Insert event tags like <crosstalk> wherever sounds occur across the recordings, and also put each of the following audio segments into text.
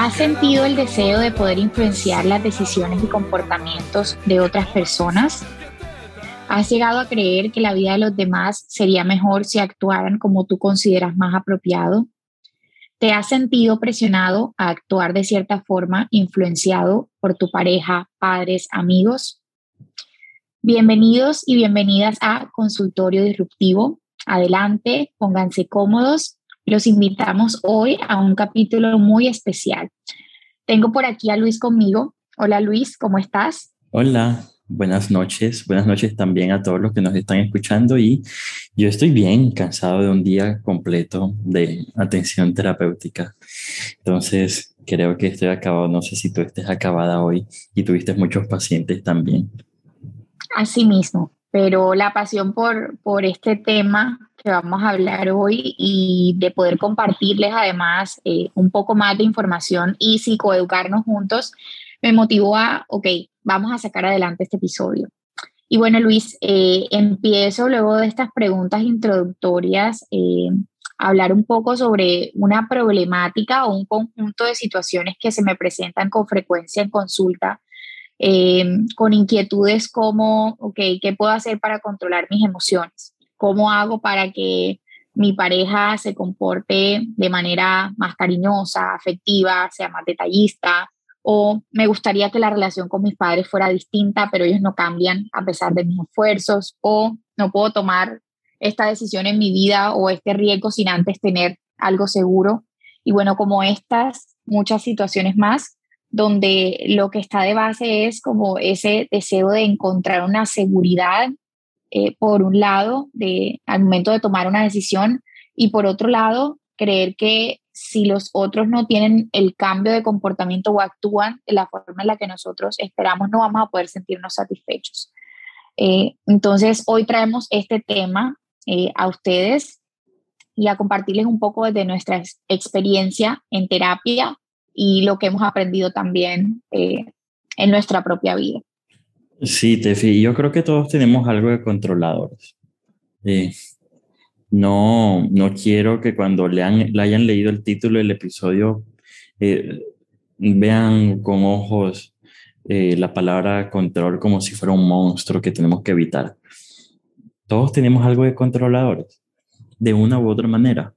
¿Has sentido el deseo de poder influenciar las decisiones y comportamientos de otras personas? ¿Has llegado a creer que la vida de los demás sería mejor si actuaran como tú consideras más apropiado? ¿Te has sentido presionado a actuar de cierta forma, influenciado por tu pareja, padres, amigos? Bienvenidos y bienvenidas a Consultorio Disruptivo. Adelante, pónganse cómodos. Los invitamos hoy a un capítulo muy especial. Tengo por aquí a Luis conmigo. Hola Luis, ¿cómo estás? Hola, Buenas noches, buenas noches también a todos los que nos están escuchando y yo estoy bien cansado de un día completo de atención terapéutica. Entonces, creo que estoy acabado, no sé si tú estés acabada hoy y tuviste muchos pacientes también. Así mismo, pero la pasión por, por este tema que vamos a hablar hoy y de poder compartirles además eh, un poco más de información y psicoeducarnos juntos me motivó a, ok, vamos a sacar adelante este episodio. Y bueno, Luis, eh, empiezo luego de estas preguntas introductorias eh, a hablar un poco sobre una problemática o un conjunto de situaciones que se me presentan con frecuencia en consulta, eh, con inquietudes como, ok, ¿qué puedo hacer para controlar mis emociones? ¿Cómo hago para que mi pareja se comporte de manera más cariñosa, afectiva, sea más detallista? o me gustaría que la relación con mis padres fuera distinta, pero ellos no cambian a pesar de mis esfuerzos, o no puedo tomar esta decisión en mi vida o este riesgo sin antes tener algo seguro. Y bueno, como estas, muchas situaciones más, donde lo que está de base es como ese deseo de encontrar una seguridad, eh, por un lado, de, al momento de tomar una decisión, y por otro lado, creer que si los otros no tienen el cambio de comportamiento o actúan de la forma en la que nosotros esperamos, no vamos a poder sentirnos satisfechos. Eh, entonces, hoy traemos este tema eh, a ustedes y a compartirles un poco de nuestra experiencia en terapia y lo que hemos aprendido también eh, en nuestra propia vida. Sí, Tefi, yo creo que todos tenemos algo de controladores. No, no quiero que cuando lean, le hayan leído el título del episodio eh, vean con ojos eh, la palabra control como si fuera un monstruo que tenemos que evitar. Todos tenemos algo de controladores, de una u otra manera.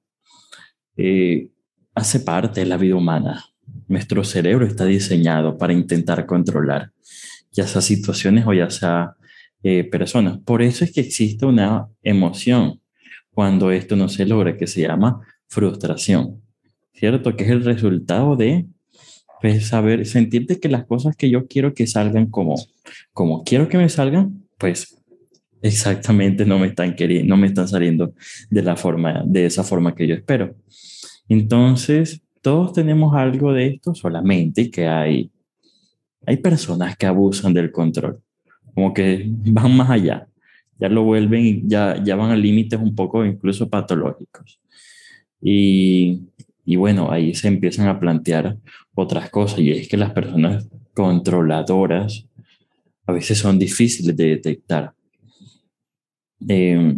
Eh, hace parte de la vida humana. Nuestro cerebro está diseñado para intentar controlar, ya sea situaciones o ya sea personas. Por eso es que existe una emoción cuando esto no se logra, que se llama frustración, ¿cierto? Que es el resultado de pues, saber, sentirte que las cosas que yo quiero que salgan como, como quiero que me salgan, pues exactamente no me están queriendo, no me están saliendo de la forma, de esa forma que yo espero. Entonces, todos tenemos algo de esto, solamente que hay, hay personas que abusan del control, como que van más allá ya lo vuelven, ya, ya van a límites un poco incluso patológicos. Y, y bueno, ahí se empiezan a plantear otras cosas, y es que las personas controladoras a veces son difíciles de detectar, eh,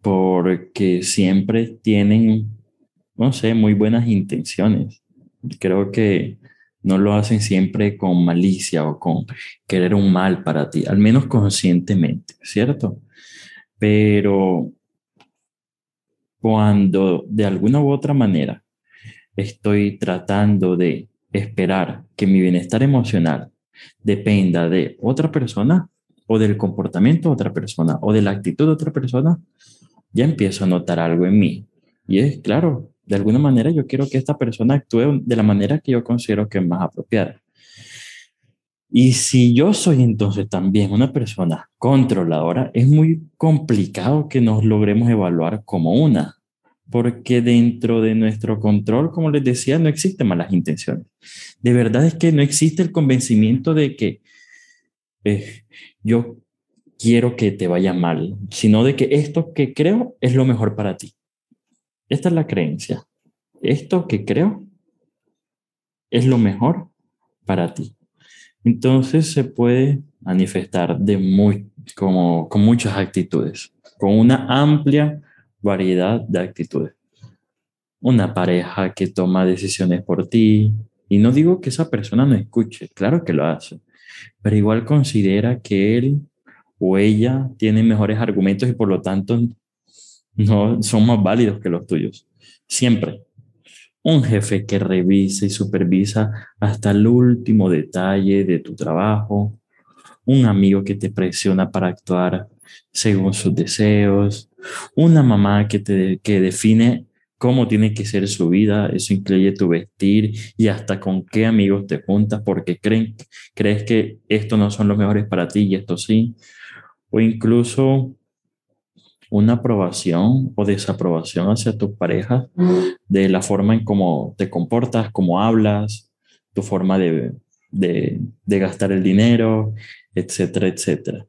porque siempre tienen, no sé, muy buenas intenciones. Creo que no lo hacen siempre con malicia o con querer un mal para ti, al menos conscientemente, ¿cierto? Pero cuando de alguna u otra manera estoy tratando de esperar que mi bienestar emocional dependa de otra persona o del comportamiento de otra persona o de la actitud de otra persona, ya empiezo a notar algo en mí. Y es claro, de alguna manera yo quiero que esta persona actúe de la manera que yo considero que es más apropiada. Y si yo soy entonces también una persona controladora, es muy complicado que nos logremos evaluar como una, porque dentro de nuestro control, como les decía, no existen malas intenciones. De verdad es que no existe el convencimiento de que eh, yo quiero que te vaya mal, sino de que esto que creo es lo mejor para ti. Esta es la creencia. Esto que creo es lo mejor para ti. Entonces se puede manifestar de muy, como, con muchas actitudes, con una amplia variedad de actitudes. Una pareja que toma decisiones por ti, y no digo que esa persona no escuche, claro que lo hace, pero igual considera que él o ella tiene mejores argumentos y por lo tanto no son más válidos que los tuyos. Siempre. Un jefe que revisa y supervisa hasta el último detalle de tu trabajo. Un amigo que te presiona para actuar según sus deseos. Una mamá que, te, que define cómo tiene que ser su vida, eso incluye tu vestir y hasta con qué amigos te juntas porque creen, crees que estos no son los mejores para ti y esto sí, o incluso una aprobación o desaprobación hacia tu pareja de la forma en cómo te comportas, cómo hablas, tu forma de, de, gastar el dinero, etcétera, etcétera.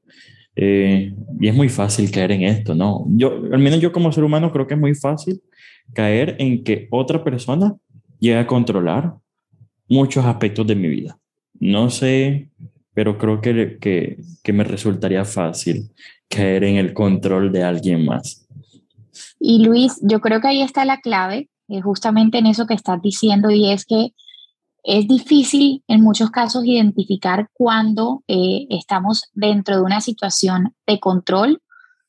Eh, y es muy fácil caer en esto, ¿no? Yo, al menos yo como ser humano creo que es muy fácil caer en que otra persona llegue a controlar muchos aspectos de mi vida. No sé, pero creo que, que, que me resultaría fácil caer en el control de alguien más. Y Luis, yo creo que ahí está la clave, eh, justamente en eso que estás diciendo, y es que es difícil en muchos casos identificar cuando eh, estamos dentro de una situación de control,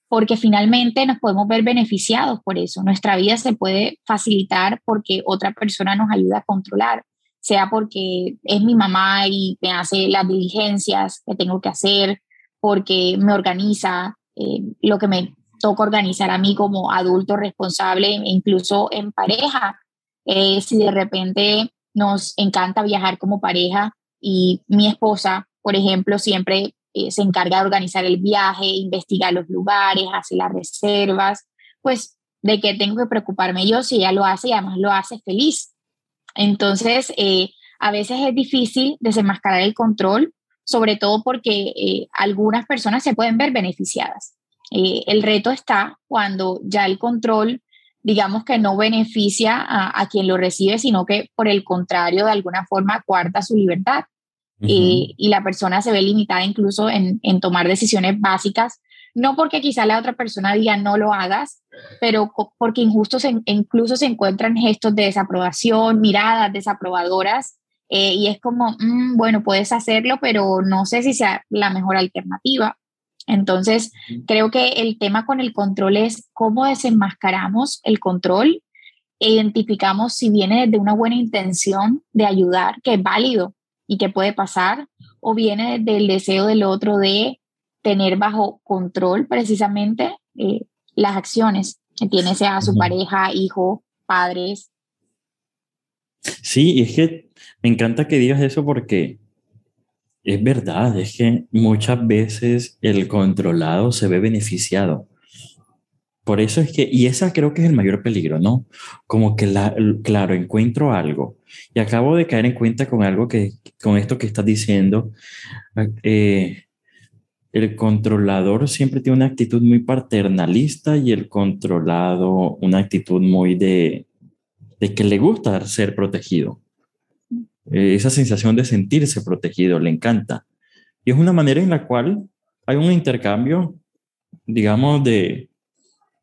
porque finalmente nos podemos ver beneficiados por eso. Nuestra vida se puede facilitar porque otra persona nos ayuda a controlar, sea porque es mi mamá y me hace las diligencias que tengo que hacer, porque me organiza eh, lo que me toca organizar a mí como adulto responsable, incluso en pareja. Eh, si de repente nos encanta viajar como pareja y mi esposa, por ejemplo, siempre eh, se encarga de organizar el viaje, investigar los lugares, hace las reservas, pues de qué tengo que preocuparme yo si ella lo hace y además lo hace feliz. Entonces, eh, a veces es difícil desenmascarar el control, sobre todo porque eh, algunas personas se pueden ver beneficiadas. el reto está cuando ya el control digamos que no beneficia a, quien lo recibe, sino que por el contrario, de alguna forma, cuarta su libertad. y, la persona se ve limitada incluso en, tomar decisiones básicas, no porque quizá la otra persona diga no lo hagas, pero porque injusto incluso se encuentran gestos de desaprobación, miradas desaprobadoras, eh, y es como, mm, bueno, puedes hacerlo, pero no sé si sea la mejor alternativa. Entonces, creo que el tema con el control es cómo desenmascaramos el control e identificamos si viene de una buena intención de ayudar, que es válido y que puede pasar, o viene del deseo del otro de tener bajo control precisamente eh, las acciones que tiene sea su pareja, hijo, padres. Sí, es que me encanta que digas eso porque es verdad, es que muchas veces el controlado se ve beneficiado. Por eso es que, y esa creo que es el mayor peligro, ¿no? Como que, la, claro, encuentro algo y acabo de caer en cuenta con algo que, con esto que estás diciendo, eh, el controlador siempre tiene una actitud muy paternalista y el controlado una actitud muy de, de que le gusta ser protegido. Eh, esa sensación de sentirse protegido, le encanta. Y es una manera en la cual hay un intercambio, digamos, de,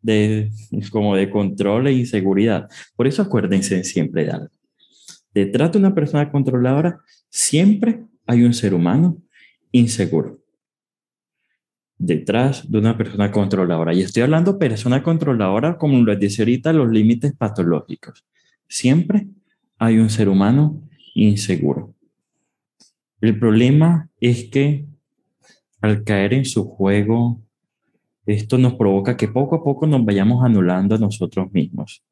de como de control e inseguridad. Por eso acuérdense siempre de. Detrás de una persona controladora siempre hay un ser humano inseguro. Detrás de una persona controladora. Y estoy hablando persona controladora, como lo decía ahorita, los límites patológicos. Siempre hay un ser humano inseguro. El problema es que al caer en su juego, esto nos provoca que poco a poco nos vayamos anulando a nosotros mismos.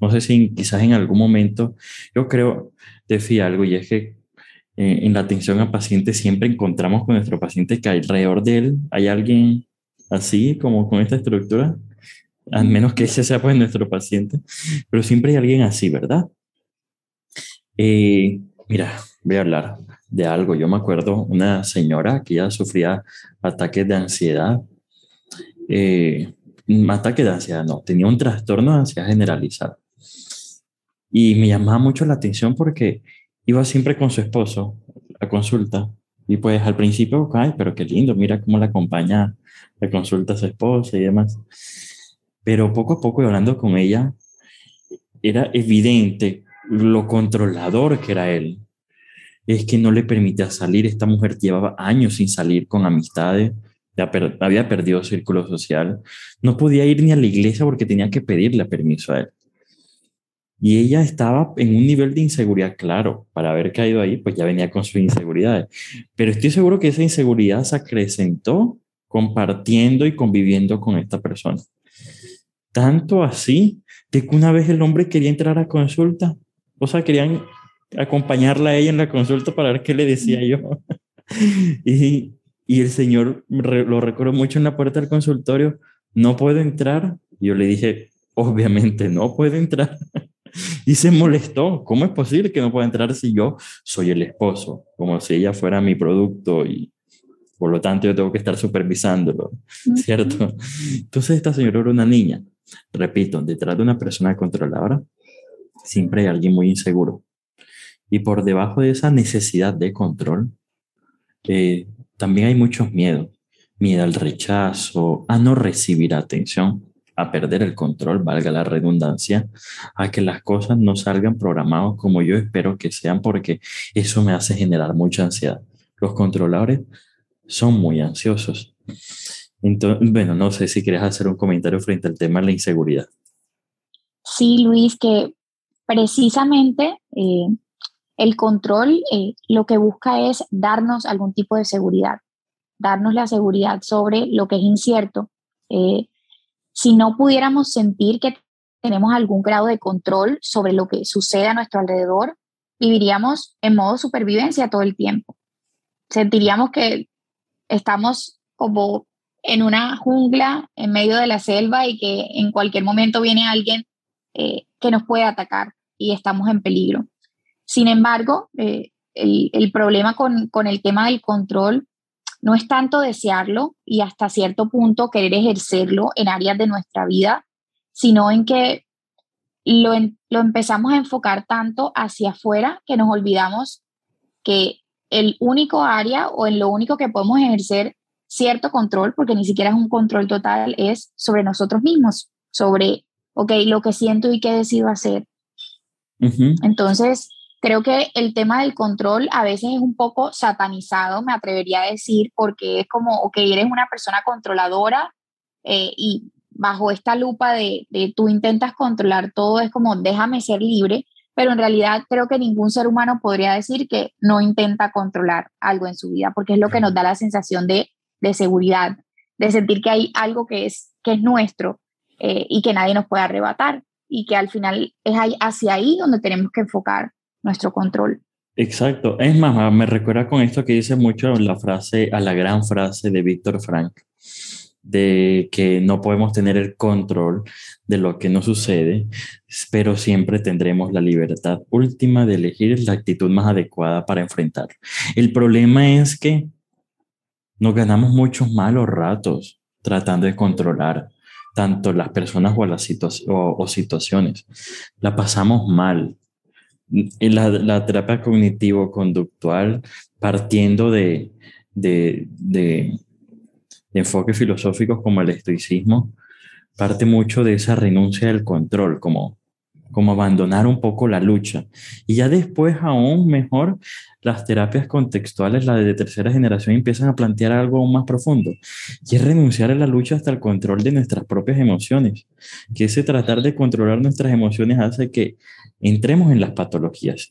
No sé si quizás en algún momento, yo creo, decía algo, y es que eh, en la atención al paciente siempre encontramos con nuestro paciente que alrededor de él hay alguien así, como con esta estructura, al menos que ese sea pues nuestro paciente, pero siempre hay alguien así, ¿verdad? Eh, mira, voy a hablar de algo. Yo me acuerdo una señora que ya sufría ataques de ansiedad. Eh, ataque de ansiedad, no, tenía un trastorno de ansiedad generalizado. Y me llamaba mucho la atención porque iba siempre con su esposo a consulta Y pues al principio, ay, pero qué lindo, mira cómo la acompaña, le consulta a su esposa y demás. Pero poco a poco, hablando con ella, era evidente lo controlador que era él. Es que no le permitía salir. Esta mujer llevaba años sin salir con amistades, había perdido círculo social. No podía ir ni a la iglesia porque tenía que pedirle permiso a él. Y ella estaba en un nivel de inseguridad, claro, para haber caído ahí, pues ya venía con sus inseguridades. Pero estoy seguro que esa inseguridad se acrecentó compartiendo y conviviendo con esta persona. Tanto así que una vez el hombre quería entrar a consulta, o sea, querían acompañarla a ella en la consulta para ver qué le decía yo. <laughs> y, y el señor, lo recuerdo mucho en la puerta del consultorio, no puedo entrar. Yo le dije, obviamente no puedo entrar. <laughs> Y se molestó. ¿Cómo es posible que no pueda entrar si yo soy el esposo? Como si ella fuera mi producto y por lo tanto yo tengo que estar supervisándolo, ¿cierto? Entonces esta señora era una niña. Repito, detrás de una persona controladora siempre hay alguien muy inseguro. Y por debajo de esa necesidad de control, eh, también hay muchos miedos. Miedo al rechazo, a no recibir atención, a perder el control, valga la redundancia, a que las cosas no salgan programados como yo espero que sean, porque eso me hace generar mucha ansiedad. Los controladores son muy ansiosos. Entonces, bueno, no sé si quieres hacer un comentario frente al tema de la inseguridad. Sí, Luis, que precisamente eh, el control eh, lo que busca es darnos algún tipo de seguridad, darnos la seguridad sobre lo que es incierto. Eh, si no pudiéramos sentir que tenemos algún grado de control sobre lo que sucede a nuestro alrededor, viviríamos en modo supervivencia todo el tiempo. Sentiríamos que estamos como en una jungla en medio de la selva y que en cualquier momento viene alguien que nos puede atacar y estamos en peligro. Sin embargo, eh, el, problema con, con el tema del control no es tanto desearlo y hasta cierto punto querer ejercerlo en áreas de nuestra vida, sino en que lo, lo empezamos a enfocar tanto hacia afuera que nos olvidamos que el único área o en lo único que podemos ejercer cierto control, porque ni siquiera es un control total, es sobre nosotros mismos, sobre, ok, lo que siento y qué decido hacer. Entonces, Creo que el tema del control a veces es un poco satanizado, me atrevería a decir, porque es como, ok, eres una persona controladora eh, y bajo esta lupa de, de tú intentas controlar todo, es como déjame ser libre, pero en realidad creo que ningún ser humano podría decir que no intenta controlar algo en su vida, porque es lo que nos da la sensación de, de seguridad, de sentir que hay algo que es, que es nuestro eh, y que nadie nos puede arrebatar y que al final es hacia ahí donde tenemos que enfocar nuestro control. Exacto. Es más, me recuerda con esto que dice mucho la frase, a la gran frase de Víctor Frank, de que no podemos tener el control de lo que nos sucede, pero siempre tendremos la libertad última de elegir la actitud más adecuada para enfrentar. El problema es que nos ganamos muchos malos ratos tratando de controlar tanto las personas o las situaciones. La pasamos mal, la, la terapia cognitivo-conductual partiendo de, de, de, enfoques filosóficos como el estoicismo, parte mucho de esa renuncia del control, como como abandonar un poco la lucha. Y ya después, aún mejor, las terapias contextuales, las de tercera generación, empiezan a plantear algo aún más profundo, y es renunciar a la lucha hasta el control de nuestras propias emociones, que ese tratar de controlar nuestras emociones hace que entremos en las patologías.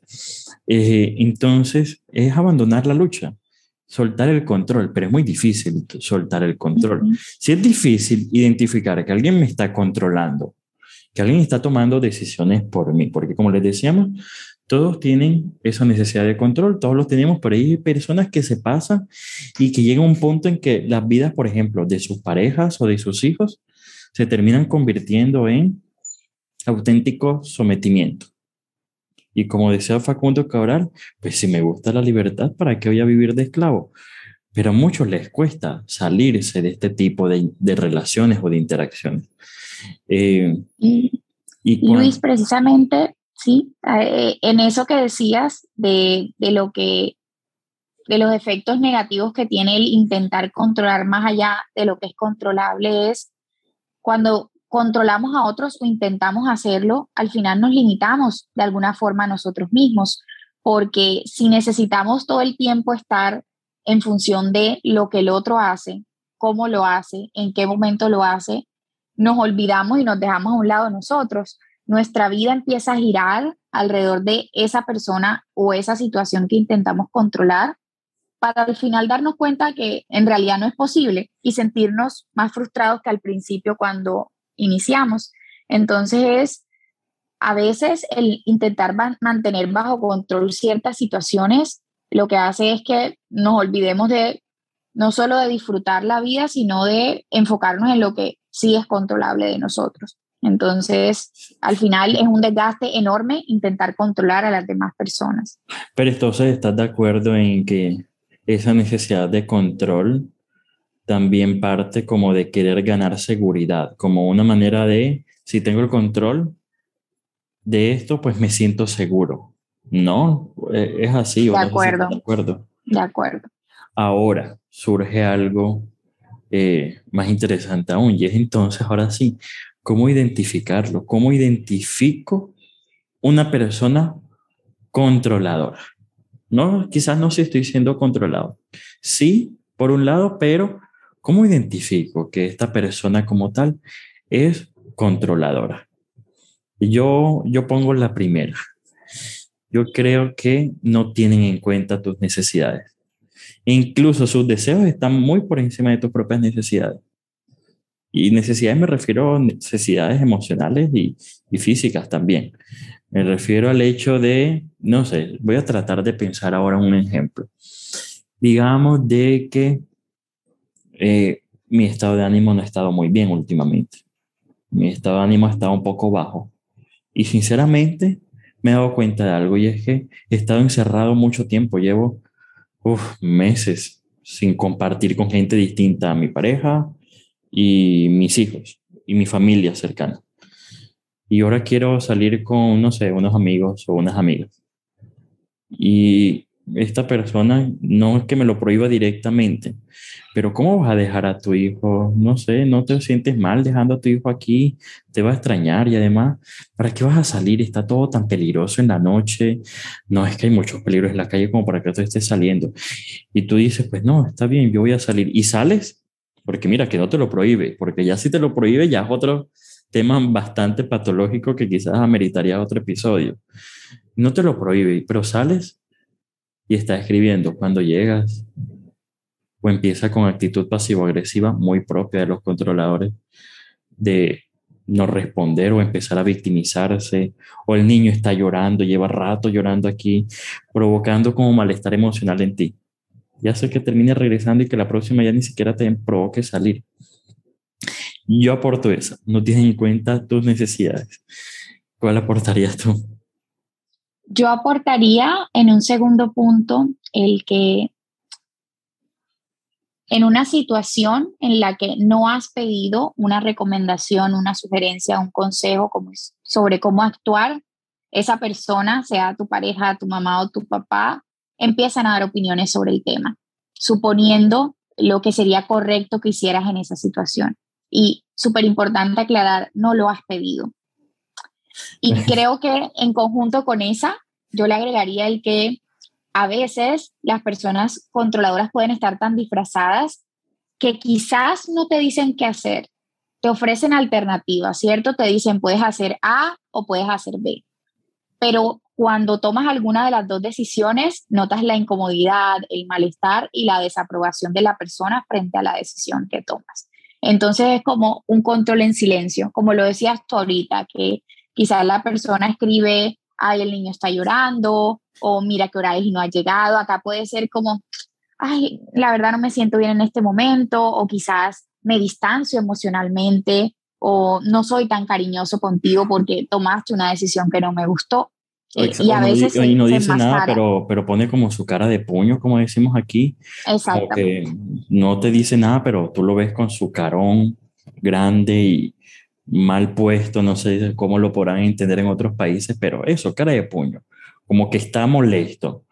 Eh, entonces, es abandonar la lucha soltar el control, pero es muy difícil soltar el control. Si es difícil identificar que alguien me está controlando, que alguien está tomando decisiones por mí, porque como les decíamos, todos tienen esa necesidad de control, todos los tenemos, pero hay personas que se pasan y que llega un punto en que las vidas, por ejemplo, de sus parejas o de sus hijos, se terminan convirtiendo en auténtico sometimiento. Y como decía Facundo Cabral, pues si me gusta la libertad, ¿para qué voy a vivir de esclavo? Pero a muchos les cuesta salirse de este tipo de relaciones o de interacciones. Eh, y, Luis, precisamente, sí, eh, en eso que decías de, de, lo que de los efectos negativos que tiene el intentar controlar más allá de lo que es controlable es cuando controlamos a otros o intentamos hacerlo, al final nos limitamos de alguna forma a nosotros mismos, porque si necesitamos todo el tiempo estar en función de lo que el otro hace, cómo lo hace, en qué momento lo hace, nos olvidamos y nos dejamos a un lado nosotros. Nuestra vida empieza a girar alrededor de esa persona o esa situación que intentamos controlar para al final darnos cuenta que en realidad no es posible y sentirnos más frustrados que al principio cuando iniciamos. Entonces es a veces el intentar mantener bajo control ciertas situaciones lo que hace es que nos olvidemos de no solo de disfrutar la vida, sino de enfocarnos en lo que sí es controlable de nosotros. Entonces, al final es un desgaste enorme intentar controlar a las demás personas. Pero entonces, ¿estás de acuerdo en que esa necesidad de control también parte como de querer ganar seguridad, como una manera de, si tengo el control de esto, pues me siento seguro. No, eh, es así. De acuerdo. de acuerdo. De acuerdo. Ahora surge algo eh, más interesante aún, y es entonces, ahora sí, ¿cómo identificarlo? ¿Cómo identifico una persona controladora? No, quizás no si estoy siendo controlado. Sí, por un lado, pero ¿cómo identifico que esta persona como tal es controladora? Yo, yo pongo la primera. Yo creo que no tienen en cuenta tus necesidades. Incluso sus deseos están muy por encima de tus propias necesidades. Y necesidades me refiero a necesidades emocionales y, y físicas también. Me refiero al hecho de, no sé, voy a tratar de pensar ahora un ejemplo. Digamos de que eh, mi estado de ánimo no ha estado muy bien últimamente. Mi estado de ánimo ha estado un poco bajo. Y sinceramente me he dado cuenta de algo y es que he estado encerrado mucho tiempo. Llevo meses sin compartir con gente distinta a mi pareja y mis hijos y mi familia cercana y ahora quiero salir con, no sé, unos amigos o unas amigas. Y esta persona no es que me lo prohíba directamente, pero ¿cómo vas a dejar a tu hijo? No sé, no te sientes mal dejando a tu hijo aquí, te va a extrañar y además, ¿para qué vas a salir? Está todo tan peligroso en la noche, no es que hay muchos peligros en la calle como para que tú estés saliendo. Y tú dices, pues no, está bien, yo voy a salir. Y sales, porque mira, que no te lo prohíbe, porque ya si te lo prohíbe, ya es otro, tema bastante patológico que quizás ameritaría otro episodio. No te lo prohíbe, pero sales y estás escribiendo cuando llegas o empieza con actitud pasivo-agresiva muy propia de los controladores de no responder o empezar a victimizarse, o el niño está llorando, lleva rato llorando aquí, provocando como malestar emocional en ti. Ya sé que termine regresando y que la próxima ya ni siquiera te provoque salir. Yo aporto eso, no tienes en cuenta tus necesidades. ¿Cuál aportarías tú? Yo aportaría en un segundo punto el que en una situación en la que no has pedido una recomendación, una sugerencia, un consejo sobre cómo actuar, esa persona, sea tu pareja, tu mamá o tu papá, empiezan a dar opiniones sobre el tema, suponiendo lo que sería correcto que hicieras en esa situación. Y súper importante aclarar, no lo has pedido. Y <laughs> creo que en conjunto con esa, yo le agregaría el que a veces las personas controladoras pueden estar tan disfrazadas que quizás no te dicen qué hacer, te ofrecen alternativas, ¿cierto? Te dicen puedes hacer A o puedes hacer B. Pero cuando tomas alguna de las dos decisiones, notas la incomodidad, el malestar y la desaprobación de la persona frente a la decisión que tomas. Entonces es como un control en silencio, como lo decías tú ahorita, que quizás la persona escribe, ay, el niño está llorando, o mira qué hora es y no ha llegado. Acá puede ser como, ay, la verdad no me siento bien en este momento, o quizás me distancio emocionalmente, o no soy tan cariñoso contigo porque tomaste una decisión que no me gustó. Eh, y a veces y, no dice nada, pero, pero pone como su cara de puño, como decimos aquí. Exacto. no te dice nada, pero tú lo ves con su carón grande y mal puesto, no sé cómo lo podrán entender en otros países, pero eso, cara de puño, como que está molesto.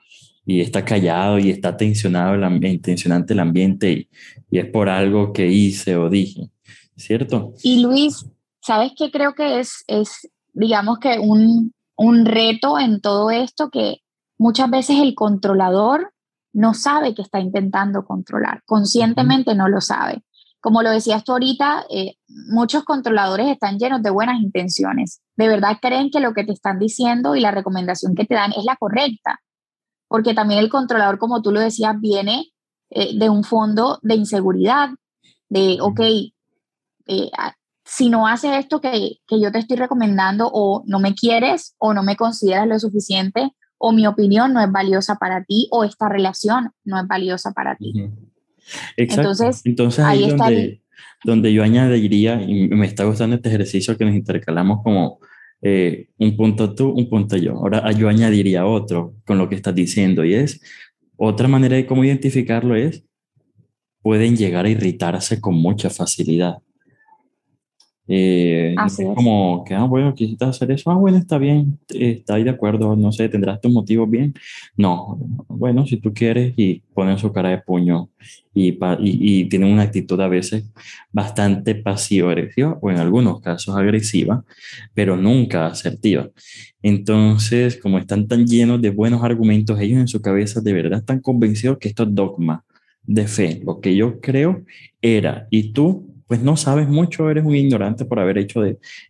y está callado y está tensionado el, tensionante el ambiente y, y es por algo que hice o dije, ¿cierto? Y Luis, ¿sabes qué creo que es, es digamos que un, un reto en todo esto que muchas veces el controlador no sabe que está intentando controlar, conscientemente no lo sabe. Como lo decías tú ahorita, eh, muchos controladores están llenos de buenas intenciones. De verdad creen que lo que te están diciendo y la recomendación que te dan es la correcta. Porque también el controlador, como tú lo decías, viene eh, de un fondo de inseguridad, de, ok, eh, si no haces esto que, que yo te estoy recomendando o no me quieres o no me consideras lo suficiente o mi opinión no es valiosa para ti o esta relación no es valiosa para ti. Entonces, Entonces ahí, es donde, donde yo añadiría, y me está gustando este ejercicio que nos intercalamos como eh, un punto tú, un punto yo. Ahora yo añadiría otro con lo que estás diciendo y es, otra manera de cómo identificarlo es, pueden llegar a irritarse con mucha facilidad. Eh, es como que, ah, bueno, quisiste hacer eso, ah, bueno, está bien, está ahí de acuerdo, no sé, tendrás tus motivos bien. No, bueno, si tú quieres y ponen su cara de puño y, y, y tienen una actitud a veces bastante pasivo-agresiva o en algunos casos agresiva, pero nunca asertiva. Entonces, como están tan llenos de buenos argumentos, ellos en su cabeza de verdad están convencidos que esto es dogma de fe. Lo que yo creo era, y tú pues no sabes mucho, eres un ignorante por haber hecho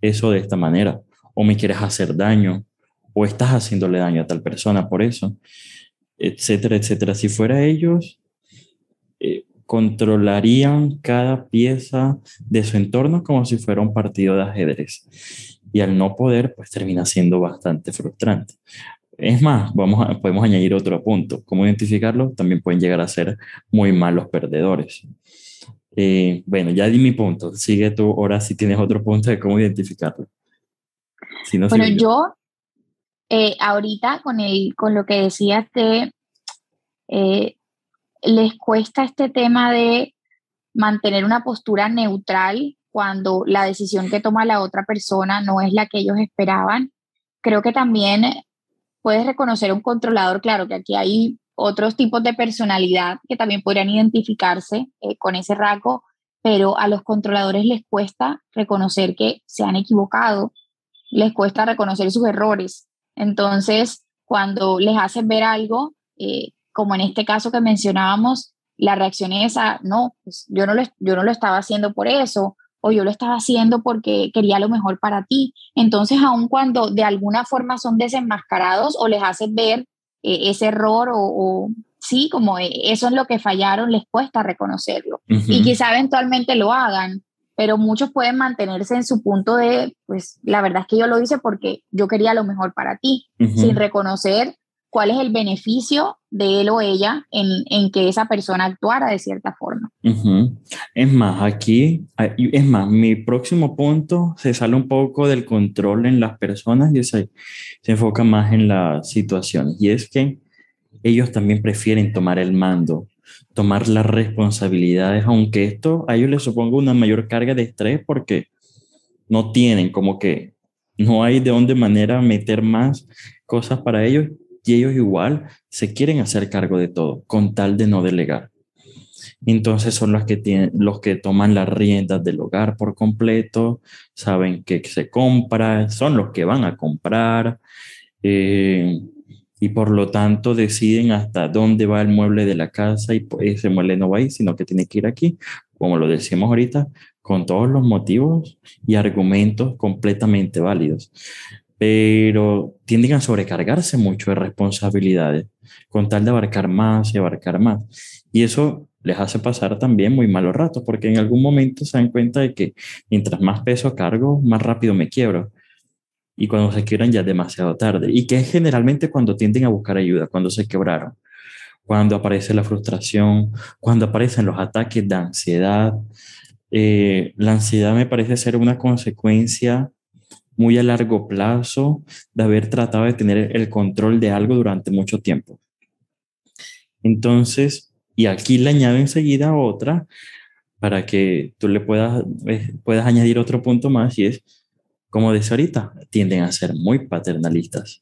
eso de esta manera, o me quieres hacer daño, o estás haciéndole daño a tal persona por eso, etcétera, etcétera. Si fuera ellos, eh, controlarían cada pieza de su entorno como si fuera un partido de ajedrez. Y al no poder, pues termina siendo bastante frustrante. Es más, vamos a, podemos añadir otro punto. ¿Cómo identificarlo? También pueden llegar a ser muy malos perdedores. Eh, bueno, ya di mi punto. Sigue tú ahora si tienes otro punto de cómo identificarlo. bueno, yo, eh, ahorita con, el, con lo que decías de, eh, les cuesta este tema de mantener una postura neutral cuando la decisión que toma la otra persona no es la que ellos esperaban. Creo que también puedes reconocer un controlador, claro que aquí hay otros tipos de personalidad que también podrían identificarse eh, con ese rasgo, pero a los controladores les cuesta reconocer que se han equivocado, les cuesta reconocer sus errores. Entonces, cuando les hacen ver algo, eh, como en este caso que mencionábamos, la reacción es a, no, pues yo, no lo, yo no lo estaba haciendo por eso, o yo lo estaba haciendo porque quería lo mejor para ti. Entonces, aun cuando de alguna forma son desenmascarados o les hacen ver e, ese error o, sí, como e, eso es lo que fallaron, les cuesta reconocerlo. Y quizá eventualmente lo hagan, pero muchos pueden mantenerse en su punto de, pues la verdad es que yo lo hice porque yo quería lo mejor para ti, sin reconocer cuál es el beneficio de él o ella en, en que esa persona actuara de cierta forma. Es más, aquí, es más, mi próximo punto se sale un poco del control en las personas y se, se enfoca más en las situaciones. Y es que ellos también prefieren tomar el mando, tomar las responsabilidades, aunque esto a ellos les suponga una mayor carga de estrés porque no tienen como que no hay de dónde manera meter más cosas para ellos y ellos igual se quieren hacer cargo de todo con tal de no delegar. Entonces son los que, tienen, los que toman las riendas del hogar por completo, saben que se compra, son los que van a comprar eh, y por lo tanto deciden hasta dónde va el mueble de la casa y ese mueble no va ahí, sino que tiene que ir aquí, como lo decimos ahorita, con todos los motivos y argumentos completamente válidos pero tienden a sobrecargarse mucho de responsabilidades con tal de abarcar más y abarcar más. Y eso les hace pasar también muy malos ratos, porque en algún momento se dan cuenta de que mientras más peso cargo, más rápido me quiebro. Y cuando se quiebran ya es demasiado tarde. Y que es generalmente cuando tienden a buscar ayuda, cuando se quebraron, cuando aparece la frustración, cuando aparecen los ataques de ansiedad. Eh, la ansiedad me parece ser una consecuencia muy a largo plazo de haber tratado de tener el control de algo durante mucho tiempo. Entonces, y aquí le añado enseguida otra para que tú le puedas, eh, puedas añadir otro punto más y es, como decía ahorita, tienden a ser muy paternalistas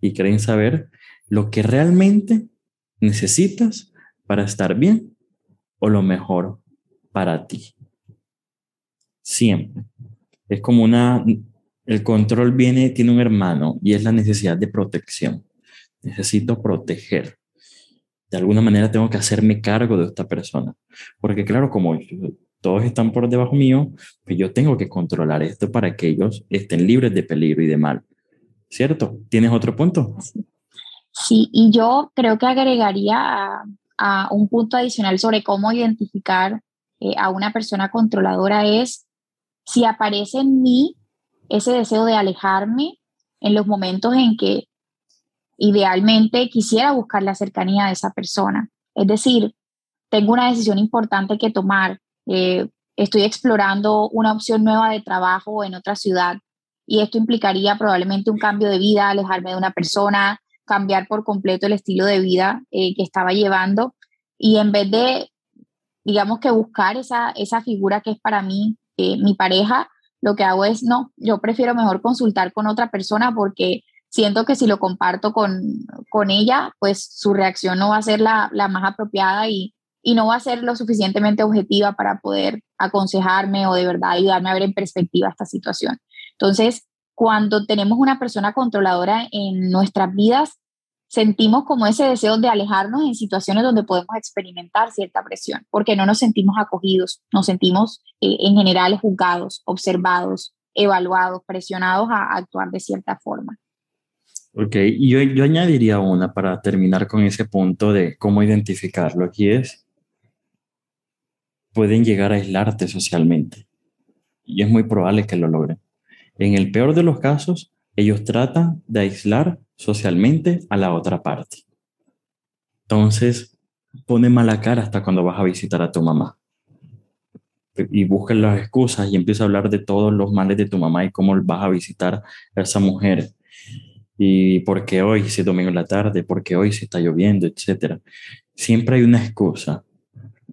y creen saber lo que realmente necesitas para estar bien o lo mejor para ti. Siempre. Es como una, el control viene, tiene un hermano y es la necesidad de protección. Necesito proteger. De alguna manera tengo que hacerme cargo de esta persona. Porque claro, como todos están por debajo mío, pues yo tengo que controlar esto para que ellos estén libres de peligro y de mal. ¿Cierto? ¿Tienes otro punto? Sí, y yo creo que agregaría a, un punto adicional sobre cómo identificar eh, a una persona controladora es si aparece en mí ese deseo de alejarme en los momentos en que idealmente quisiera buscar la cercanía de esa persona. Es decir, tengo una decisión importante que tomar, eh, estoy explorando una opción nueva de trabajo en otra ciudad y esto implicaría probablemente un cambio de vida, alejarme de una persona, cambiar por completo el estilo de vida eh, que estaba llevando y en vez de, digamos que buscar esa, esa figura que es para mí eh, mi pareja, lo que hago es, no, yo prefiero mejor consultar con otra persona porque siento que si lo comparto con, con ella, pues su reacción no va a ser la, la más apropiada y, y no va a ser lo suficientemente objetiva para poder aconsejarme o de verdad ayudarme a ver en perspectiva esta situación. Entonces, cuando tenemos una persona controladora en nuestras vidas, sentimos como ese deseo de alejarnos en situaciones donde podemos experimentar cierta presión, porque no nos sentimos acogidos, nos sentimos eh, en general juzgados, observados, evaluados, presionados a, actuar de cierta forma. Ok, y yo, yo añadiría una para terminar con ese punto de cómo identificarlo, y es, pueden llegar a aislarte socialmente, y es muy probable que lo logren. En el peor de los casos, ellos tratan de aislar socialmente a la otra parte. Entonces, pone mala cara hasta cuando vas a visitar a tu mamá. Y busca las excusas y empieza a hablar de todos los males de tu mamá y cómo vas a visitar a esa mujer. Y por qué hoy, si es domingo en la tarde, por qué hoy si está lloviendo, etcétera. Siempre hay una excusa.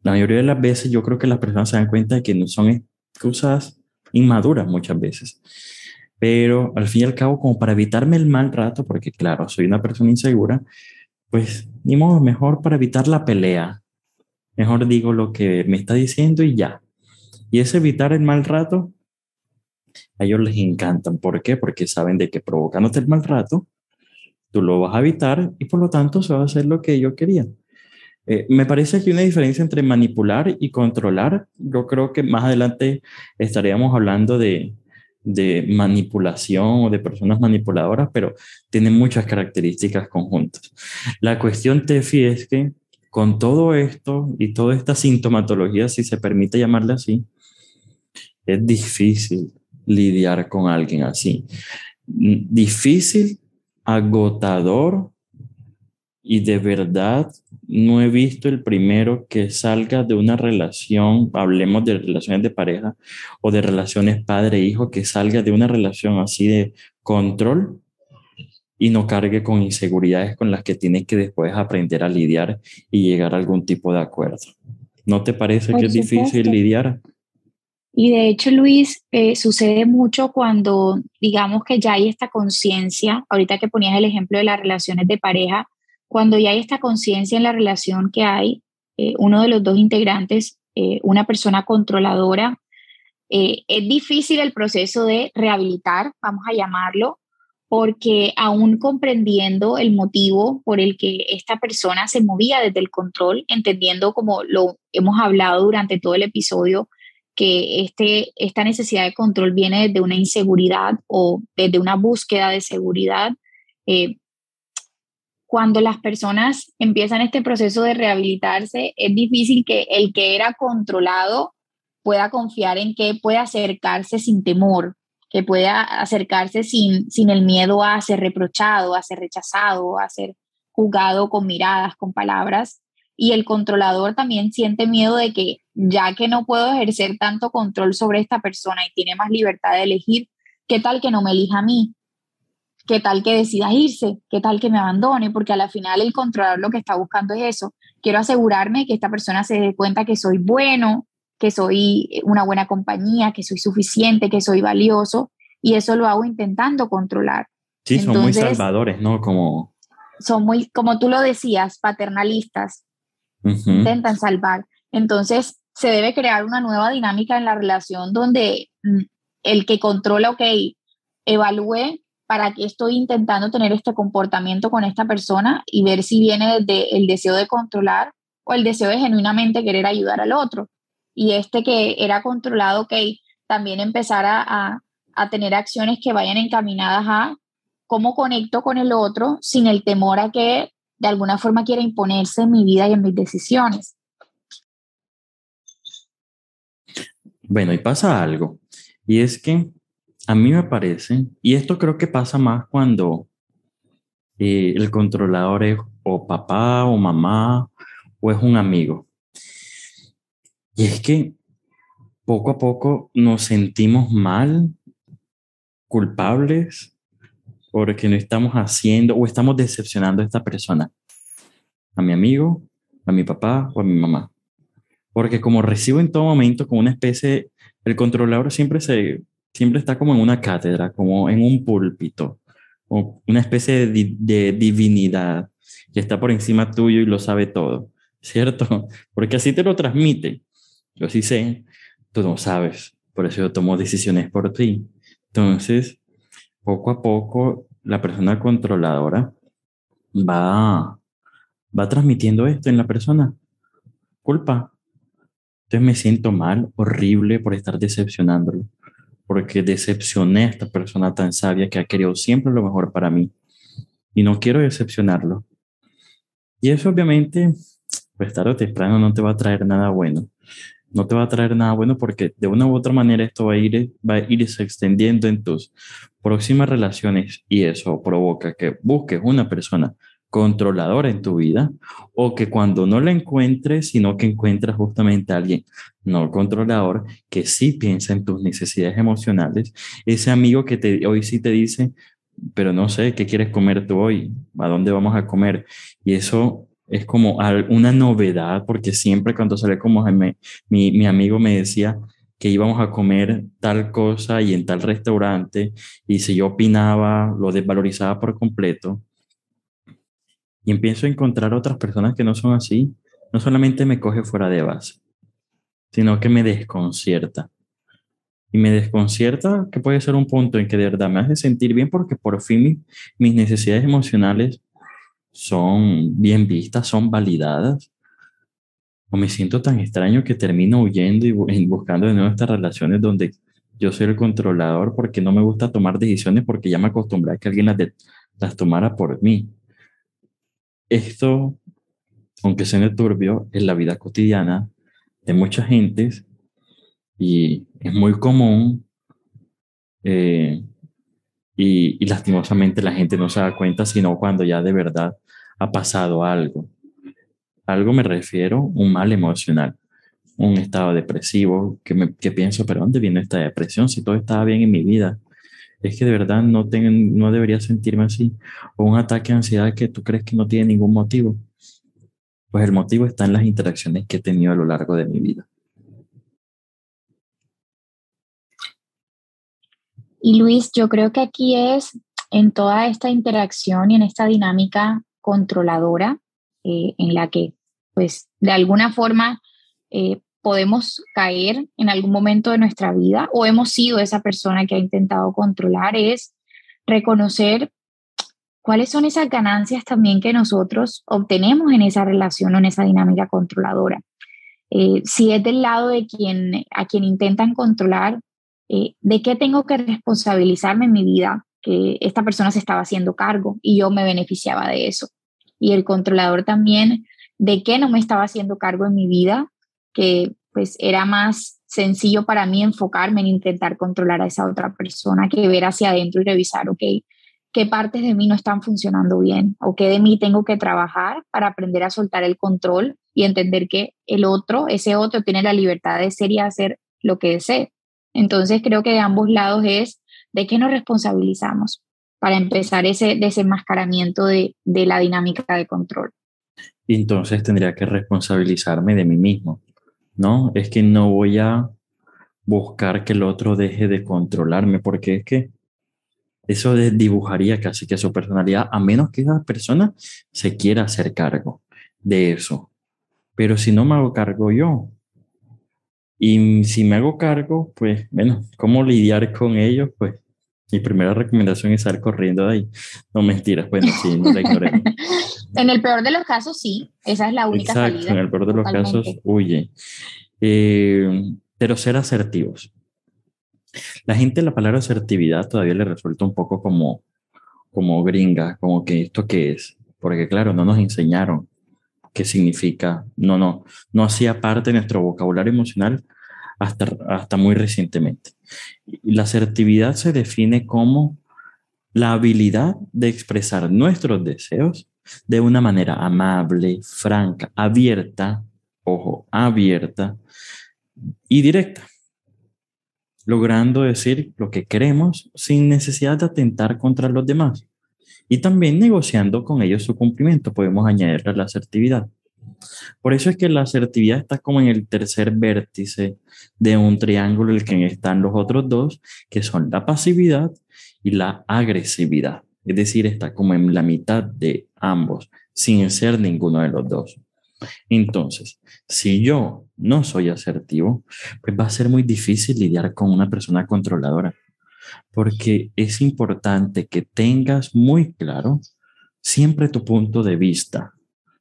La mayoría de las veces yo creo que las personas se dan cuenta de que no son excusas inmaduras muchas veces. Pero al fin y al cabo, como para evitarme el mal rato, porque claro, soy una persona insegura, pues ni modo, mejor para evitar la pelea. Mejor digo lo que me está diciendo y ya. Y ese evitar el mal rato, a ellos les encantan. ¿Por qué? Porque saben de que provocándote el mal rato, tú lo vas a evitar y por lo tanto se va a hacer lo que yo quería. Eh, me parece que hay una diferencia entre manipular y controlar. Yo creo que más adelante estaríamos hablando de, de manipulación o de personas manipuladoras, pero tienen muchas características conjuntas. La cuestión, Tefi, es que con todo esto y toda esta sintomatología, si se permite llamarle así, es difícil lidiar con alguien así. Difícil, agotador y de verdad no he visto el primero que salga de una relación, hablemos de relaciones de pareja o de relaciones padre-hijo, que salga de una relación así de control y no cargue con inseguridades con las que tiene que después aprender a lidiar y llegar a algún tipo de acuerdo. ¿No te parece que es difícil lidiar? Y de hecho, Luis, eh, sucede mucho cuando digamos que ya hay esta conciencia, ahorita que ponías el ejemplo de las relaciones de pareja, cuando ya hay esta conciencia en la relación que hay, eh, uno de los dos integrantes, eh, una persona controladora, eh, es difícil el proceso de rehabilitar, vamos a llamarlo, porque aún comprendiendo el motivo por el que esta persona se movía desde el control, entendiendo como lo hemos hablado durante todo el episodio, que este, esta necesidad de control viene desde una inseguridad o desde una búsqueda de seguridad, cuando las personas empiezan este proceso de rehabilitarse, es difícil que el que era controlado pueda confiar en que puede acercarse sin temor, que pueda acercarse sin, sin el miedo a ser reprochado, a ser rechazado, a ser juzgado con miradas, con palabras. Y el controlador también siente miedo de que ya que no puedo ejercer tanto control sobre esta persona y tiene más libertad de elegir, ¿qué tal que no me elija a mí? ¿Qué tal que decida irse? ¿Qué tal que me abandone? Porque a la final el controlador lo que está buscando es eso. Quiero asegurarme que esta persona se dé cuenta que soy bueno, que soy una buena compañía, que soy suficiente, que soy valioso. Y eso lo hago intentando controlar. Sí, son muy salvadores, ¿no? Como son muy, como tú lo decías, paternalistas, intentan salvar. Entonces, se debe crear una nueva dinámica en la relación donde mm, el que controla, ok, evalúe para qué estoy intentando tener este comportamiento con esta persona y ver si viene desde el deseo de controlar o el deseo de genuinamente querer ayudar al otro. Y este que era controlado, ok, también empezar a, a tener acciones que vayan encaminadas a cómo conecto con el otro sin el temor a que de alguna forma quiera imponerse en mi vida y en mis decisiones. Bueno, y pasa algo, y es que a mí me parece, y esto creo que pasa más cuando eh, el controlador es o papá o mamá o es un amigo. Y es que poco a poco nos sentimos mal, culpables, porque no estamos haciendo o estamos decepcionando a esta persona, a mi amigo, a mi papá o a mi mamá. Porque como recibo en todo momento como una especie, el controlador siempre, se, siempre está como en una cátedra, como en un púlpito, o una especie de, divinidad que está por encima tuyo y lo sabe todo, ¿cierto? <laughs> Porque así te lo transmite. Yo sí sé, tú no sabes, por eso yo tomo decisiones por ti. Entonces, poco a poco, la persona controladora va, va transmitiendo esto en la persona. Culpa, entonces me siento mal, horrible por estar decepcionándolo, porque decepcioné a esta persona tan sabia que ha querido siempre lo mejor para mí y no quiero decepcionarlo. Y eso obviamente, pues tarde o temprano no te va a traer nada bueno. No te va a traer nada bueno porque de una u otra manera esto va a ir, va a irse extendiendo en tus próximas relaciones y eso provoca que busques una persona controladora en tu vida o que cuando no la encuentres, sino que encuentras justamente a alguien no controlador que sí piensa en tus necesidades emocionales, ese amigo que te, hoy sí te dice, pero no sé, ¿qué quieres comer tú hoy? ¿A dónde vamos a comer? Y eso es como una novedad, porque siempre cuando sale como mi, mi amigo me decía, que íbamos a comer tal cosa y en tal restaurante, y si yo opinaba, lo desvalorizaba por completo y empiezo a encontrar otras personas que no son así, no solamente me coge fuera de base, sino que me desconcierta. Y me desconcierta que puede ser un punto en que de verdad me hace sentir bien porque por fin mis necesidades emocionales son bien vistas, son validadas. O me siento tan extraño que termino huyendo y buscando de nuevo estas relaciones donde yo soy el controlador porque no me gusta tomar decisiones porque ya me acostumbré a que alguien las, las tomara por mí. Esto, aunque suene turbio, es la vida cotidiana de mucha gente y es muy común eh, y, y, lastimosamente la gente no se da cuenta sino cuando ya de verdad ha pasado algo. Algo me refiero, un mal emocional, un estado depresivo que, me, que pienso, pero ¿dónde viene esta depresión si todo estaba bien en mi vida? Es que de verdad no, no debería sentirme así. O un ataque de ansiedad que tú crees que no tiene ningún motivo. Pues el motivo está en las interacciones que he tenido a lo largo de mi vida. Y Luis, yo creo que aquí es en toda esta interacción y en esta dinámica controladora eh, en la que, pues, de alguna forma eh, podemos caer en algún momento de nuestra vida o hemos sido esa persona que ha intentado controlar es reconocer cuáles son esas ganancias también que nosotros obtenemos en esa relación o en esa dinámica controladora. Eh, si es del lado de quien, a quien intentan controlar, eh, ¿de qué tengo que responsabilizarme en mi vida? Que esta persona se estaba haciendo cargo y yo me beneficiaba de eso. Y el controlador también, ¿de qué no me estaba haciendo cargo en mi vida? Que pues era más sencillo para mí enfocarme en intentar controlar a esa otra persona que ver hacia adentro y revisar, ok, qué partes de mí no están funcionando bien o qué de mí tengo que trabajar para aprender a soltar el control y entender que el otro, ese otro, tiene la libertad de ser y hacer lo que desee. Entonces creo que de ambos lados es de qué nos responsabilizamos para empezar ese desenmascaramiento de, de la dinámica de control. Entonces tendría que responsabilizarme de mí mismo ¿no? Es que no voy a buscar que el otro deje de controlarme, porque es que Eso dibujaría casi que su personalidad, a menos que esa persona se quiera hacer cargo de eso. Pero si no me hago cargo yo, y si me hago cargo, pues, bueno, ¿cómo lidiar con ellos? Pues mi primera recomendación es salir corriendo de ahí. No mentiras, bueno, sí, no la ignoremos. <laughs> en el peor de los casos, sí, esa es la única Exacto, en el peor de los casos, huye. Eh, pero ser asertivos. La gente la palabra asertividad todavía le resulta un poco como, como gringa, como que esto qué es, porque claro, no nos enseñaron qué significa, no, no, no hacía parte de nuestro vocabulario emocional hasta, hasta muy recientemente. La asertividad se define como la habilidad de expresar nuestros deseos de una manera amable, franca, abierta, ojo, abierta y directa logrando decir lo que queremos sin necesidad de atentar contra los demás. Y también negociando con ellos su cumplimiento, podemos añadirle la asertividad. Por eso es que la asertividad está como en el tercer vértice de un triángulo en el que están los otros dos, que son la pasividad y la agresividad. Es decir, está como en la mitad de ambos, sin ser ninguno de los dos. Entonces, si yo no soy asertivo, pues va a ser muy difícil lidiar con una persona controladora, porque es importante que tengas muy claro siempre tu punto de vista,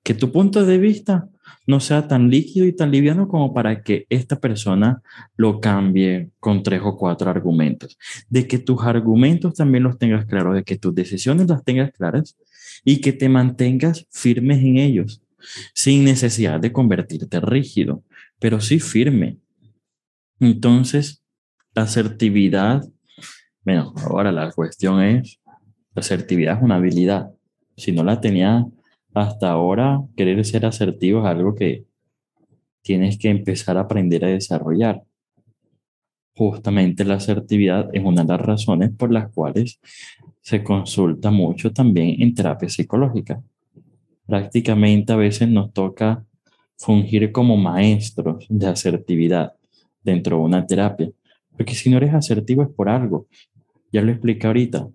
que tu punto de vista no sea tan líquido y tan liviano como para que esta persona lo cambie con tres o cuatro argumentos, de que tus argumentos también los tengas claros, de que tus decisiones las tengas claras y que te mantengas firmes en ellos sin necesidad de convertirte rígido, pero sí firme. Entonces, la asertividad, bueno, ahora la cuestión es, la asertividad es una habilidad. Si no la tenía hasta ahora, querer ser asertivo es algo que tienes que empezar a aprender a desarrollar. Justamente la asertividad es una de las razones por las cuales se consulta mucho también en terapia psicológica prácticamente a veces nos toca fungir como maestros de asertividad dentro de una terapia. Porque si no eres asertivo es por algo. Ya lo expliqué ahorita.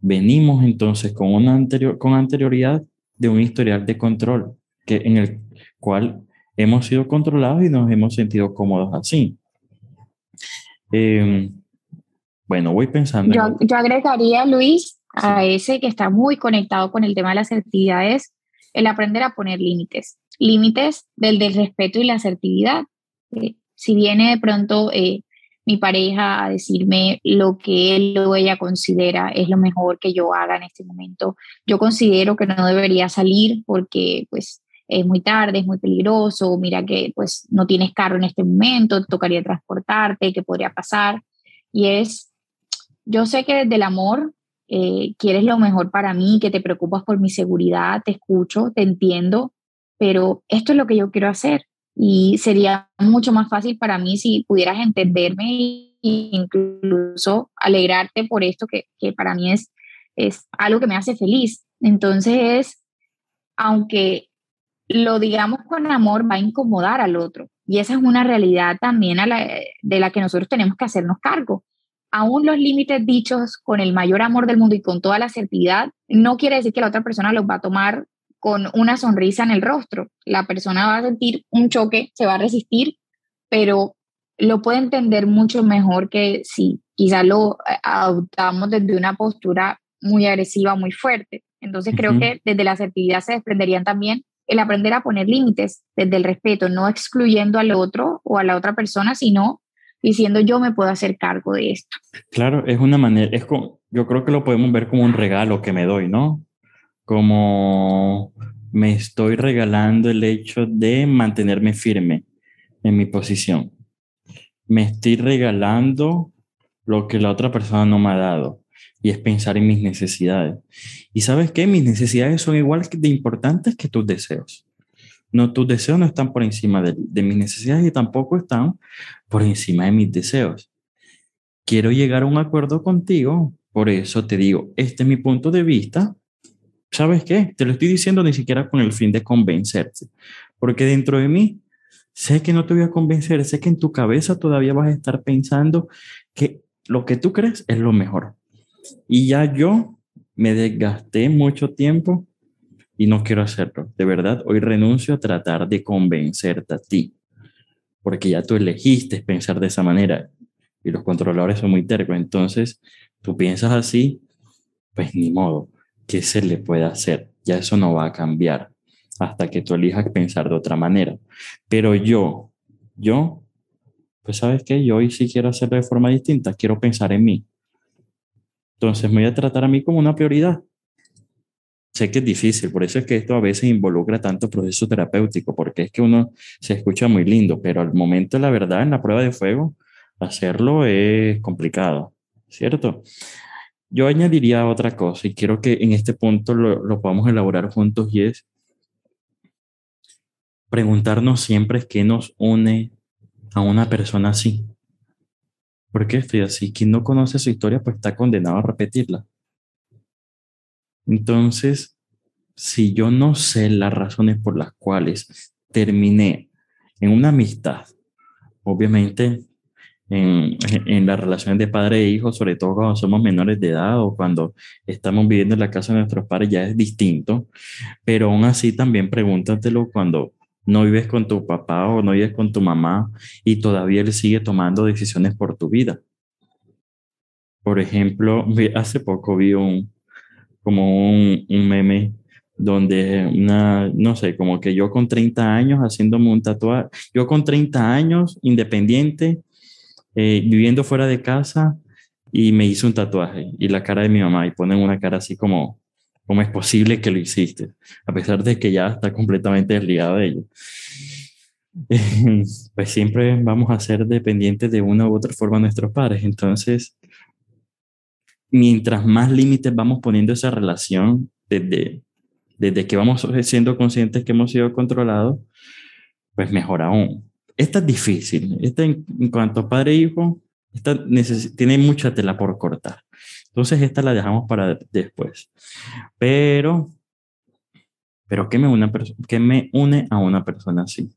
Venimos entonces con, una anterior, con anterioridad de un historial de control que, en el cual hemos sido controlados y nos hemos sentido cómodos así. Em, bueno, voy pensando. Yo, yo agregaría, Luis, a ese que está muy conectado con el tema de las asertividades, el aprender a poner límites, límites del, del respeto y la asertividad. Eh, si viene de pronto eh, mi pareja a decirme lo que él o ella considera es lo mejor que yo haga en este momento, yo considero que no debería salir porque pues es muy tarde, es muy peligroso, mira que pues no tienes carro en este momento, tocaría transportarte, ¿qué podría pasar? Y es, yo sé que desde el amor eh, quieres lo mejor para mí, que te preocupas por mi seguridad, te escucho, te entiendo, pero esto es lo que yo quiero hacer. Y sería mucho más fácil para mí si pudieras entenderme e incluso alegrarte por esto que, que para mí es, es algo que me hace feliz. Entonces, aunque lo digamos con amor, va a incomodar al otro. Y esa es una realidad también de la que nosotros tenemos que hacernos cargo aún los límites dichos con el mayor amor del mundo y con toda la asertividad, no quiere decir que la otra persona los va a tomar con una sonrisa en el rostro. La persona va a sentir un choque, se va a resistir, pero lo puede entender mucho mejor que si quizá lo eh, adoptamos desde una postura muy agresiva, muy fuerte. Entonces creo que desde la asertividad se desprenderían también el aprender a poner límites desde el respeto, no excluyendo al otro o a la otra persona, sino diciendo yo me puedo hacer cargo de esto. Claro, es una manera, es como, yo creo que lo podemos ver como un regalo que me doy, ¿no? Como me estoy regalando el hecho de mantenerme firme en mi posición. Me estoy regalando lo que la otra persona no me ha dado y es pensar en mis necesidades. Y sabes qué, mis necesidades son igual de importantes que tus deseos. No, tus deseos no están por encima de, de mis necesidades y tampoco están por encima de mis deseos. Quiero llegar a un acuerdo contigo, por eso te digo, este es mi punto de vista. ¿Sabes qué? Te lo estoy diciendo ni siquiera con el fin de convencerte, porque dentro de mí sé que no te voy a convencer, sé que en tu cabeza todavía vas a estar pensando que lo que tú crees es lo mejor. Y ya yo me desgasté mucho tiempo y no quiero hacerlo. De verdad, hoy renuncio a tratar de convencerte a ti, porque ya tú elegiste pensar de esa manera y los controladores son muy tercos. Entonces, tú piensas así, pues ni modo, ¿qué se le puede hacer? Ya eso no va a cambiar hasta que tú elijas pensar de otra manera. Pero yo, yo, pues sabes qué, yo hoy sí quiero hacerlo de forma distinta, quiero pensar en mí. Entonces me voy a tratar a mí como una prioridad. Sé que es difícil, por eso es que esto a veces involucra tanto proceso terapéutico, porque es que uno se escucha muy lindo, pero al momento la verdad, en la prueba de fuego, hacerlo es complicado, ¿cierto? Yo añadiría otra cosa y quiero que en este punto lo, lo podamos elaborar juntos y es preguntarnos siempre qué nos une a una persona así. ¿Por qué estoy así? Quien no conoce su historia, pues está condenado a repetirla. Entonces, si yo no sé las razones por las cuales terminé en una amistad, obviamente en, en las relaciones de padre e hijo, sobre todo cuando somos menores de edad o cuando estamos viviendo en la casa de nuestros padres, ya es distinto, pero aún así también pregúntatelo cuando no vives con tu papá o no vives con tu mamá y todavía él sigue tomando decisiones por tu vida. Por ejemplo, hace poco vi un, como un, un meme donde una, no sé, como que yo con 30 años haciéndome un tatuaje, yo con 30 años, independiente, eh, viviendo fuera de casa, y me hice un tatuaje y la cara de mi mamá y ponen una cara así como, ¿Cómo es posible que lo hiciste? A pesar de que ya está completamente desligado de ello. <laughs> pues siempre vamos a ser dependientes de una u otra forma de nuestros padres. Entonces, mientras más límites vamos poniendo esa relación desde, desde que vamos siendo conscientes que hemos sido controlados, pues mejor aún. Esta es difícil. Esta en, cuanto a padre e hijo, esta tiene mucha tela por cortar. Entonces esta la dejamos para después. Pero, pero ¿qué me, una ¿qué me une a una persona así?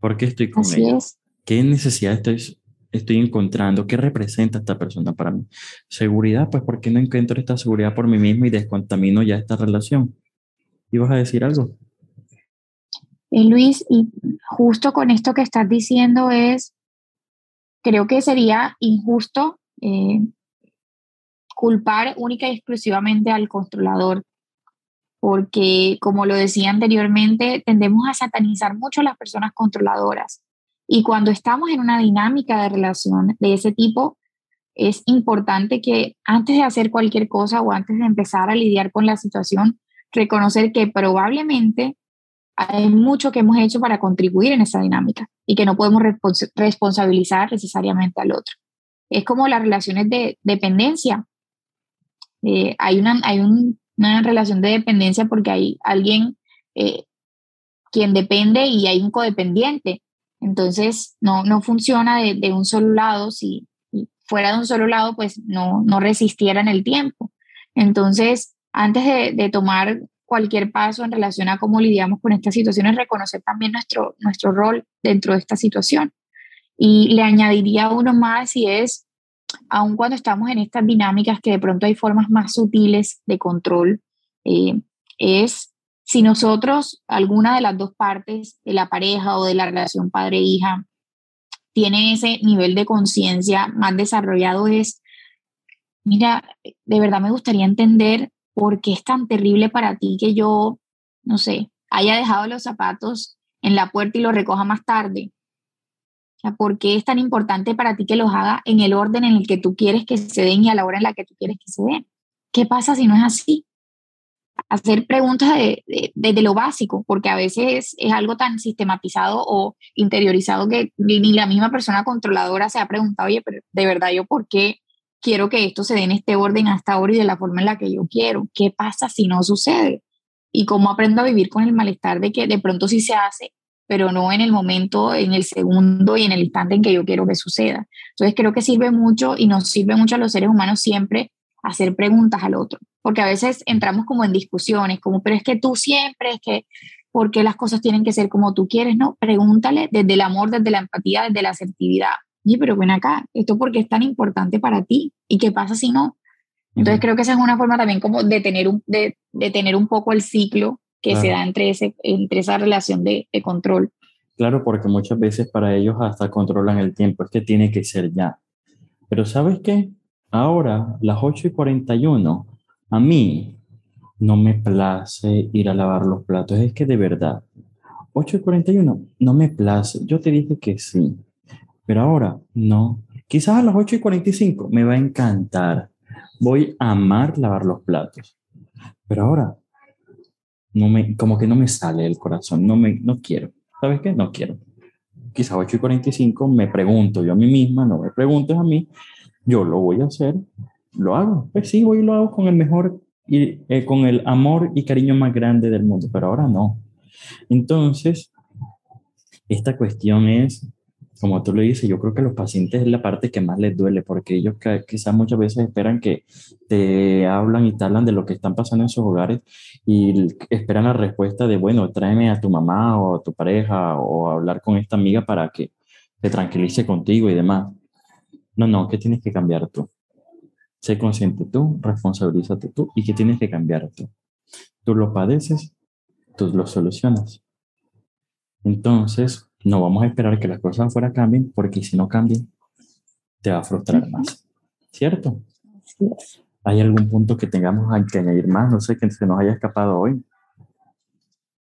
¿Por qué estoy con ella? ¿Qué necesidad estoy, estoy encontrando? ¿Qué representa esta persona para mí? Seguridad, pues ¿por qué no encuentro esta seguridad por mí mismo y descontamino ya esta relación? ¿Ibas a decir algo? Eh, Luis, y justo con esto que estás diciendo es, creo que sería injusto eh, culpar única y exclusivamente al controlador, porque como lo decía anteriormente, tendemos a satanizar mucho a las personas controladoras. Y cuando estamos en una dinámica de relación de ese tipo, es importante que antes de hacer cualquier cosa o antes de empezar a lidiar con la situación, reconocer que probablemente hay mucho que hemos hecho para contribuir en esa dinámica y que no podemos responsabilizar necesariamente al otro. Es como las relaciones de dependencia. Eh, hay una, hay una relación de dependencia porque hay alguien eh, quien depende y hay un codependiente. Entonces, no, no funciona de, de un solo lado. Si fuera de un solo lado, pues no, no resistiera en el tiempo. Entonces, antes de, de, tomar cualquier paso en relación a cómo lidiamos con estas situaciones, reconocer también nuestro, nuestro rol dentro de esta situación. Y le añadiría uno más y es aun cuando estamos en estas dinámicas que de pronto hay formas más sutiles de control, eh, es si nosotros, alguna de las dos partes de la pareja o de la relación padre-hija, tiene ese nivel de conciencia más desarrollado, es, mira, de verdad me gustaría entender por qué es tan terrible para ti que yo, no sé, haya dejado los zapatos en la puerta y los recoja más tarde ¿por qué es tan importante para ti que los haga en el orden en el que tú quieres que se den y a la hora en la que tú quieres que se den? ¿Qué pasa si no es así? Hacer preguntas desde de, lo básico, porque a veces es algo tan sistematizado o interiorizado que ni la misma persona controladora se ha preguntado, oye, pero de verdad yo por qué quiero que esto se dé en este orden hasta ahora y de la forma en la que yo quiero. ¿Qué pasa si no sucede? Y cómo aprendo a vivir con el malestar de que de pronto sí se hace pero no en el momento, en el segundo y en el instante en que yo quiero que suceda. Entonces creo que sirve mucho y nos sirve mucho a los seres humanos siempre hacer preguntas al otro, porque a veces entramos como en discusiones, como, pero es que tú siempre, es que, ¿por qué las cosas tienen que ser como tú quieres? No, pregúntale desde el amor, desde la empatía, desde la asertividad. Oye, pero ven acá, ¿esto por qué es tan importante para ti? ¿Y qué pasa si no? Entonces creo que esa es una forma también como de tener un, de, de tener un poco el ciclo que se da entre, ese, entre esa relación de, de, control. Claro, porque muchas veces para ellos hasta controlan el tiempo, es que tiene que ser ya. Pero ¿sabes qué? Ahora, las 8 y 41, a mí no me place ir a lavar los platos, es que de verdad, 8 y 41, no me place, yo te dije que sí, pero ahora no. Quizás a las 8 y 45 me va a encantar, voy a amar lavar los platos, pero ahora no me, como que no me sale el corazón, no, me, no quiero. ¿Sabes qué? No quiero. Quizás 8 y 45 me pregunto yo a mí misma, no me preguntes a mí, yo lo voy a hacer, lo hago. Pues sí, voy y lo hago con el mejor y eh, con el amor y cariño más grande del mundo, pero ahora no. Entonces, esta cuestión es como tú lo dices, yo creo que a los pacientes es la parte que más les duele, porque ellos quizás muchas veces esperan que te hablan y te hablan de lo que están pasando en sus hogares y esperan la respuesta de, bueno, tráeme a tu mamá o a tu pareja o hablar con esta amiga para que te tranquilice contigo y demás. No, no, ¿qué tienes que cambiar tú? Sé consciente tú, responsabilízate tú y ¿qué tienes que cambiar tú? Tú lo padeces, tú lo solucionas. Entonces, no vamos a esperar que las cosas afuera cambien, porque si no cambian, te va a frustrar más. ¿Cierto? ¿Hay algún punto que tengamos que añadir más? No sé, que se nos haya escapado hoy.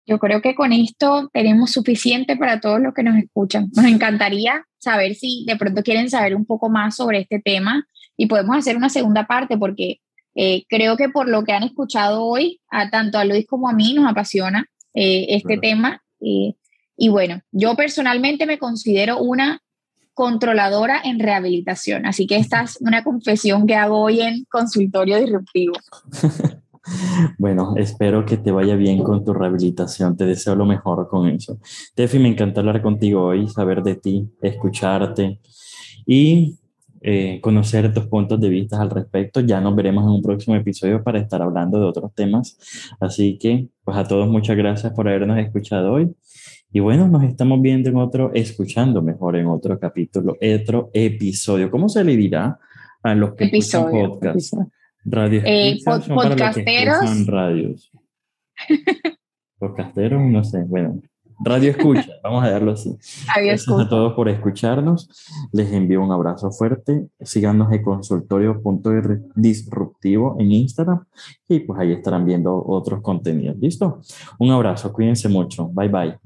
Yo creo que con esto tenemos suficiente para todos los que nos escuchan. Nos encantaría saber si de pronto quieren saber un poco más sobre este tema y podemos hacer una segunda parte porque eh, creo que por lo que han escuchado hoy, a tanto a Luis como a mí nos apasiona eh, este tema. Eh, y bueno, yo personalmente me considero una controladora en rehabilitación, así que esta es una confesión que hago hoy en consultorio disruptivo. <laughs> Bueno, espero que te vaya bien con tu rehabilitación. Te deseo lo mejor con eso. Tefi, me encanta hablar contigo hoy, saber de ti, escucharte y eh, conocer tus puntos de vista al respecto. Ya nos veremos en un próximo episodio para estar hablando de otros temas. Así que, pues a todos muchas gracias por habernos escuchado hoy y bueno, nos estamos viendo en otro, escuchando mejor en otro capítulo, otro episodio. ¿Cómo se le dirá a los que episodio, podcast? Radio eh, podcasteros. radios. <laughs> podcasteros, no sé, bueno. Radio escucha, <laughs> vamos a darlo así. Gracias a todos por escucharnos. Les envío un abrazo fuerte. Síganos en consultorio.disruptivo en Instagram y pues ahí estarán viendo otros contenidos. ¿Listo? Un abrazo, cuídense mucho. Bye bye.